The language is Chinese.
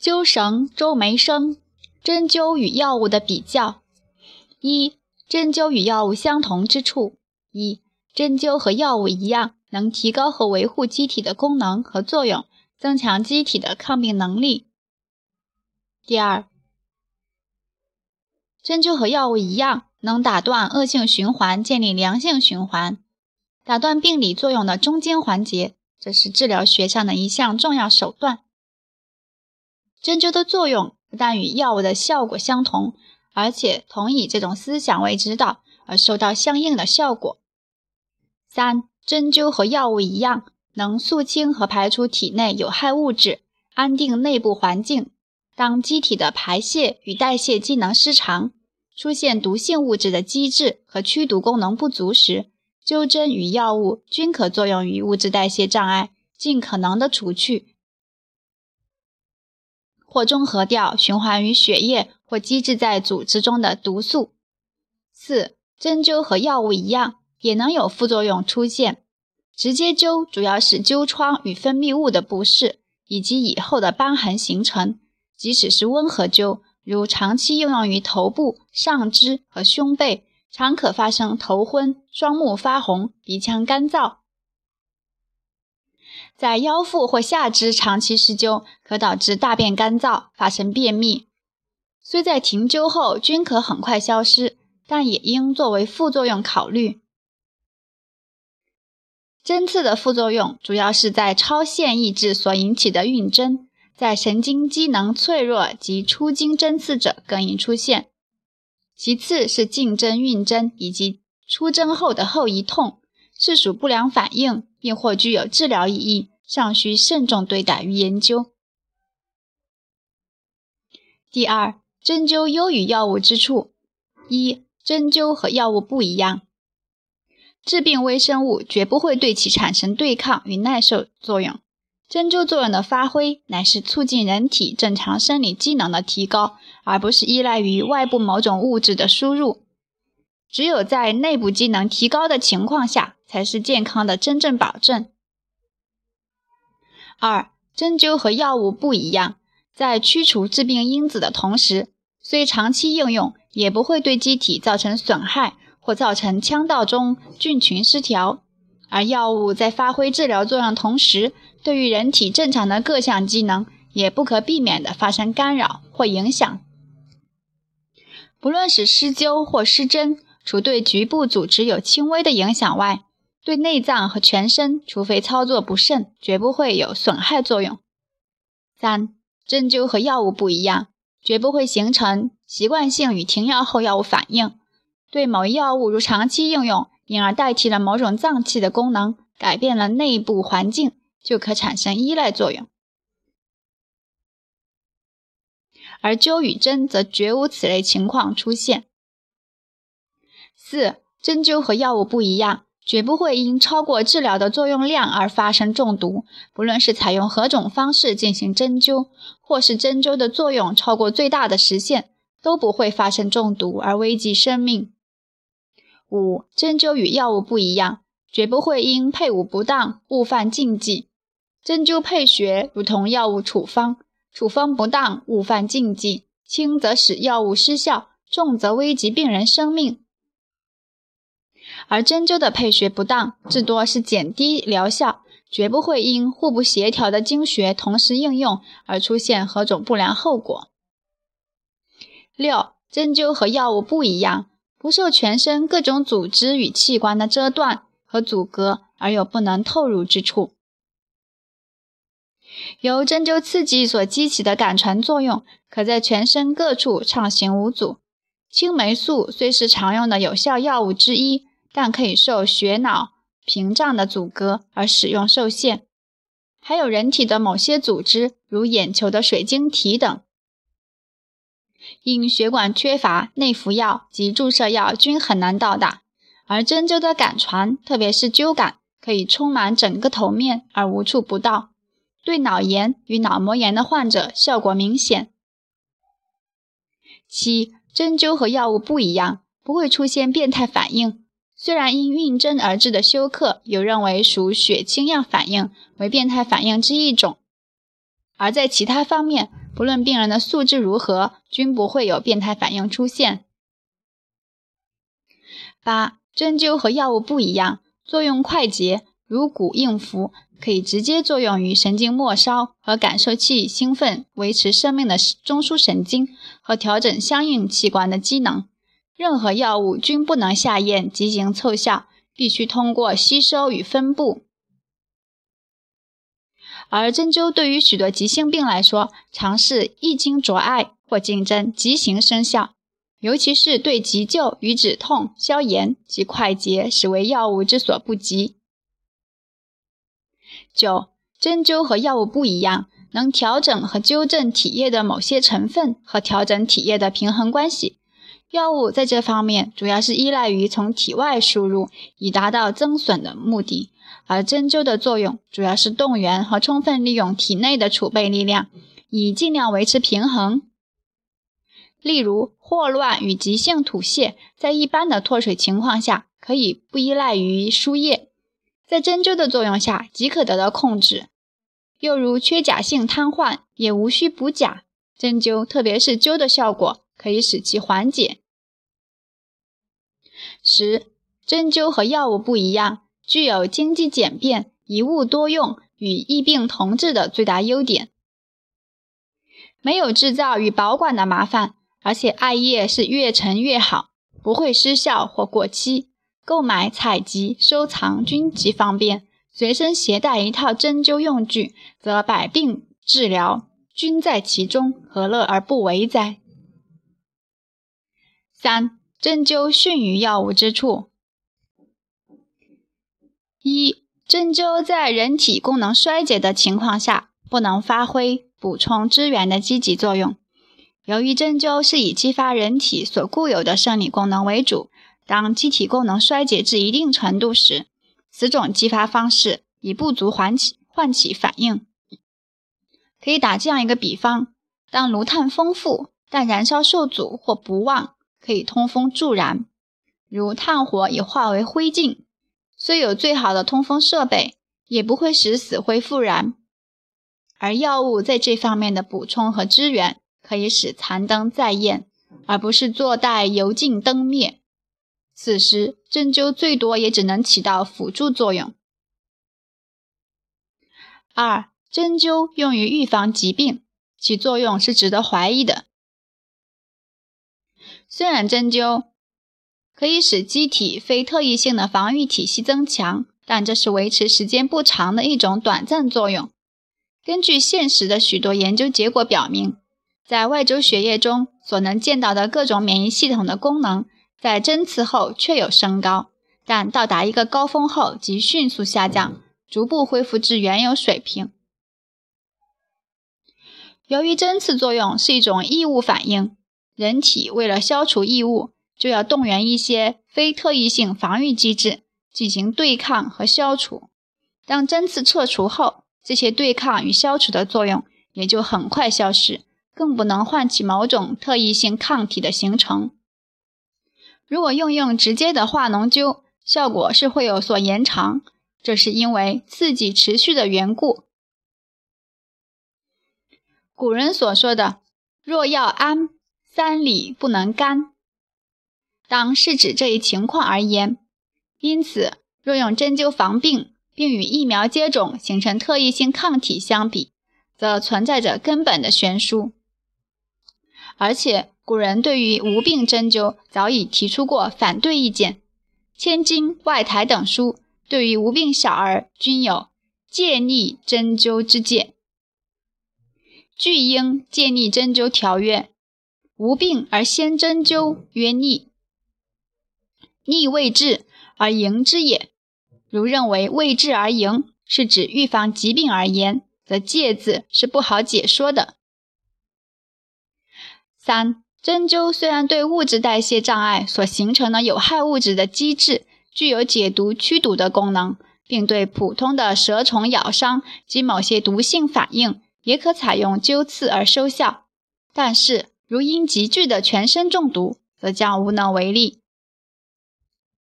灸绳周梅生，针灸与药物的比较。一、针灸与药物相同之处。一、针灸和药物一样，能提高和维护机体的功能和作用，增强机体的抗病能力。第二，针灸和药物一样，能打断恶性循环，建立良性循环，打断病理作用的中间环节，这是治疗学上的一项重要手段。针灸的作用不但与药物的效果相同，而且同以这种思想为指导而收到相应的效果。三、针灸和药物一样，能肃清和排出体内有害物质，安定内部环境。当机体的排泄与代谢机能失常，出现毒性物质的机制和驱毒功能不足时，灸针与药物均可作用于物质代谢障碍，尽可能的除去。或中和掉循环于血液或积滞在组织中的毒素。四、针灸和药物一样，也能有副作用出现。直接灸主要是灸疮与分泌物的不适，以及以后的瘢痕形成；即使是温和灸，如长期应用于头部、上肢和胸背，常可发生头昏、双目发红、鼻腔干燥。在腰腹或下肢长期施灸，可导致大便干燥，发生便秘。虽在停灸后均可很快消失，但也应作为副作用考虑。针刺的副作用主要是在超限抑制所引起的晕针，在神经机能脆弱及出经针刺者更易出现。其次是进针晕针以及出针后的后遗痛，是属不良反应，并或具有治疗意义。尚需慎重对待与研究。第二，针灸优于药物之处：一、针灸和药物不一样，致病微生物绝不会对其产生对抗与耐受作用。针灸作用的发挥，乃是促进人体正常生理机能的提高，而不是依赖于外部某种物质的输入。只有在内部机能提高的情况下，才是健康的真正保证。二、针灸和药物不一样，在驱除致病因子的同时，虽长期应用也不会对机体造成损害或造成腔道中菌群失调。而药物在发挥治疗作用同时，对于人体正常的各项机能也不可避免地发生干扰或影响。不论是施灸或施针，除对局部组织有轻微的影响外，对内脏和全身，除非操作不慎，绝不会有损害作用。三、针灸和药物不一样，绝不会形成习惯性与停药后药物反应。对某一药物如长期应用，因而代替了某种脏器的功能，改变了内部环境，就可产生依赖作用。而灸与针则绝无此类情况出现。四、针灸和药物不一样。绝不会因超过治疗的作用量而发生中毒。不论是采用何种方式进行针灸，或是针灸的作用超过最大的时限，都不会发生中毒而危及生命。五、针灸与药物不一样，绝不会因配伍不当误犯禁忌。针灸配穴如同药物处方，处方不当误犯禁忌，轻则使药物失效，重则危及病人生命。而针灸的配穴不当，至多是减低疗效，绝不会因互不协调的经穴同时应用而出现何种不良后果。六、针灸和药物不一样，不受全身各种组织与器官的遮断和阻隔，而有不能透入之处。由针灸刺激所激起的感传作用，可在全身各处畅行无阻。青霉素虽是常用的有效药物之一。但可以受血脑屏障的阻隔而使用受限，还有人体的某些组织，如眼球的水晶体等，因血管缺乏，内服药及注射药均很难到达。而针灸的感传，特别是灸感，可以充满整个头面而无处不到，对脑炎与脑膜炎的患者效果明显。七，针灸和药物不一样，不会出现变态反应。虽然因晕针而致的休克，有认为属血清样反应，为变态反应之一种；而在其他方面，不论病人的素质如何，均不会有变态反应出现。八、针灸和药物不一样，作用快捷，如骨应符，可以直接作用于神经末梢和感受器兴奋、维持生命的中枢神经和调整相应器官的机能。任何药物均不能下咽即行凑效，必须通过吸收与分布。而针灸对于许多急性病来说，尝试一经着艾或进针即行生效，尤其是对急救与止痛、消炎及快捷，实为药物之所不及。九、针灸和药物不一样，能调整和纠正体液的某些成分和调整体液的平衡关系。药物在这方面主要是依赖于从体外输入，以达到增损的目的。而针灸的作用主要是动员和充分利用体内的储备力量，以尽量维持平衡。例如，霍乱与急性吐泻，在一般的脱水情况下，可以不依赖于输液，在针灸的作用下即可得到控制。又如缺钾性瘫痪，也无需补钾，针灸特别是灸的效果可以使其缓解。十，针灸和药物不一样。具有经济简便、一物多用与疫病同治的最大优点，没有制造与保管的麻烦，而且艾叶是越陈越好，不会失效或过期。购买、采集、收藏均极方便，随身携带一套针灸用具，则百病治疗均在其中，何乐而不为哉？三、针灸逊于药物之处。一、针灸在人体功能衰竭的情况下，不能发挥补充支援的积极作用。由于针灸是以激发人体所固有的生理功能为主，当机体功能衰竭至一定程度时，此种激发方式已不足唤起唤起反应。可以打这样一个比方：当炉炭丰富，但燃烧受阻或不旺，可以通风助燃，如炭火已化为灰烬。虽有最好的通风设备，也不会使死灰复燃。而药物在这方面的补充和支援，可以使残灯再现，而不是坐待油尽灯灭。此时针灸最多也只能起到辅助作用。二、针灸用于预防疾病，其作用是值得怀疑的。虽然针灸，可以使机体非特异性的防御体系增强，但这是维持时间不长的一种短暂作用。根据现实的许多研究结果表明，在外周血液中所能见到的各种免疫系统的功能，在针刺后确有升高，但到达一个高峰后即迅速下降，逐步恢复至原有水平。由于针刺作用是一种异物反应，人体为了消除异物。就要动员一些非特异性防御机制进行对抗和消除。当针刺撤除后，这些对抗与消除的作用也就很快消失，更不能唤起某种特异性抗体的形成。如果用用直接的化脓灸，效果是会有所延长，这是因为刺激持续的缘故。古人所说的“若要安，三里不能干”。当是指这一情况而言，因此若用针灸防病，并与疫苗接种形成特异性抗体相比，则存在着根本的悬殊。而且古人对于无病针灸早已提出过反对意见，《千金》《外台》等书对于无病小儿均有戒逆针灸之戒。巨婴戒逆针灸条曰：无病而先针灸，曰逆。逆未治而迎之也。如认为未治而迎是指预防疾病而言，则戒字是不好解说的。三、针灸虽然对物质代谢障碍所形成的有害物质的机制具有解毒驱毒的功能，并对普通的蛇虫咬伤及某些毒性反应也可采用灸刺而收效，但是如因急剧的全身中毒，则将无能为力。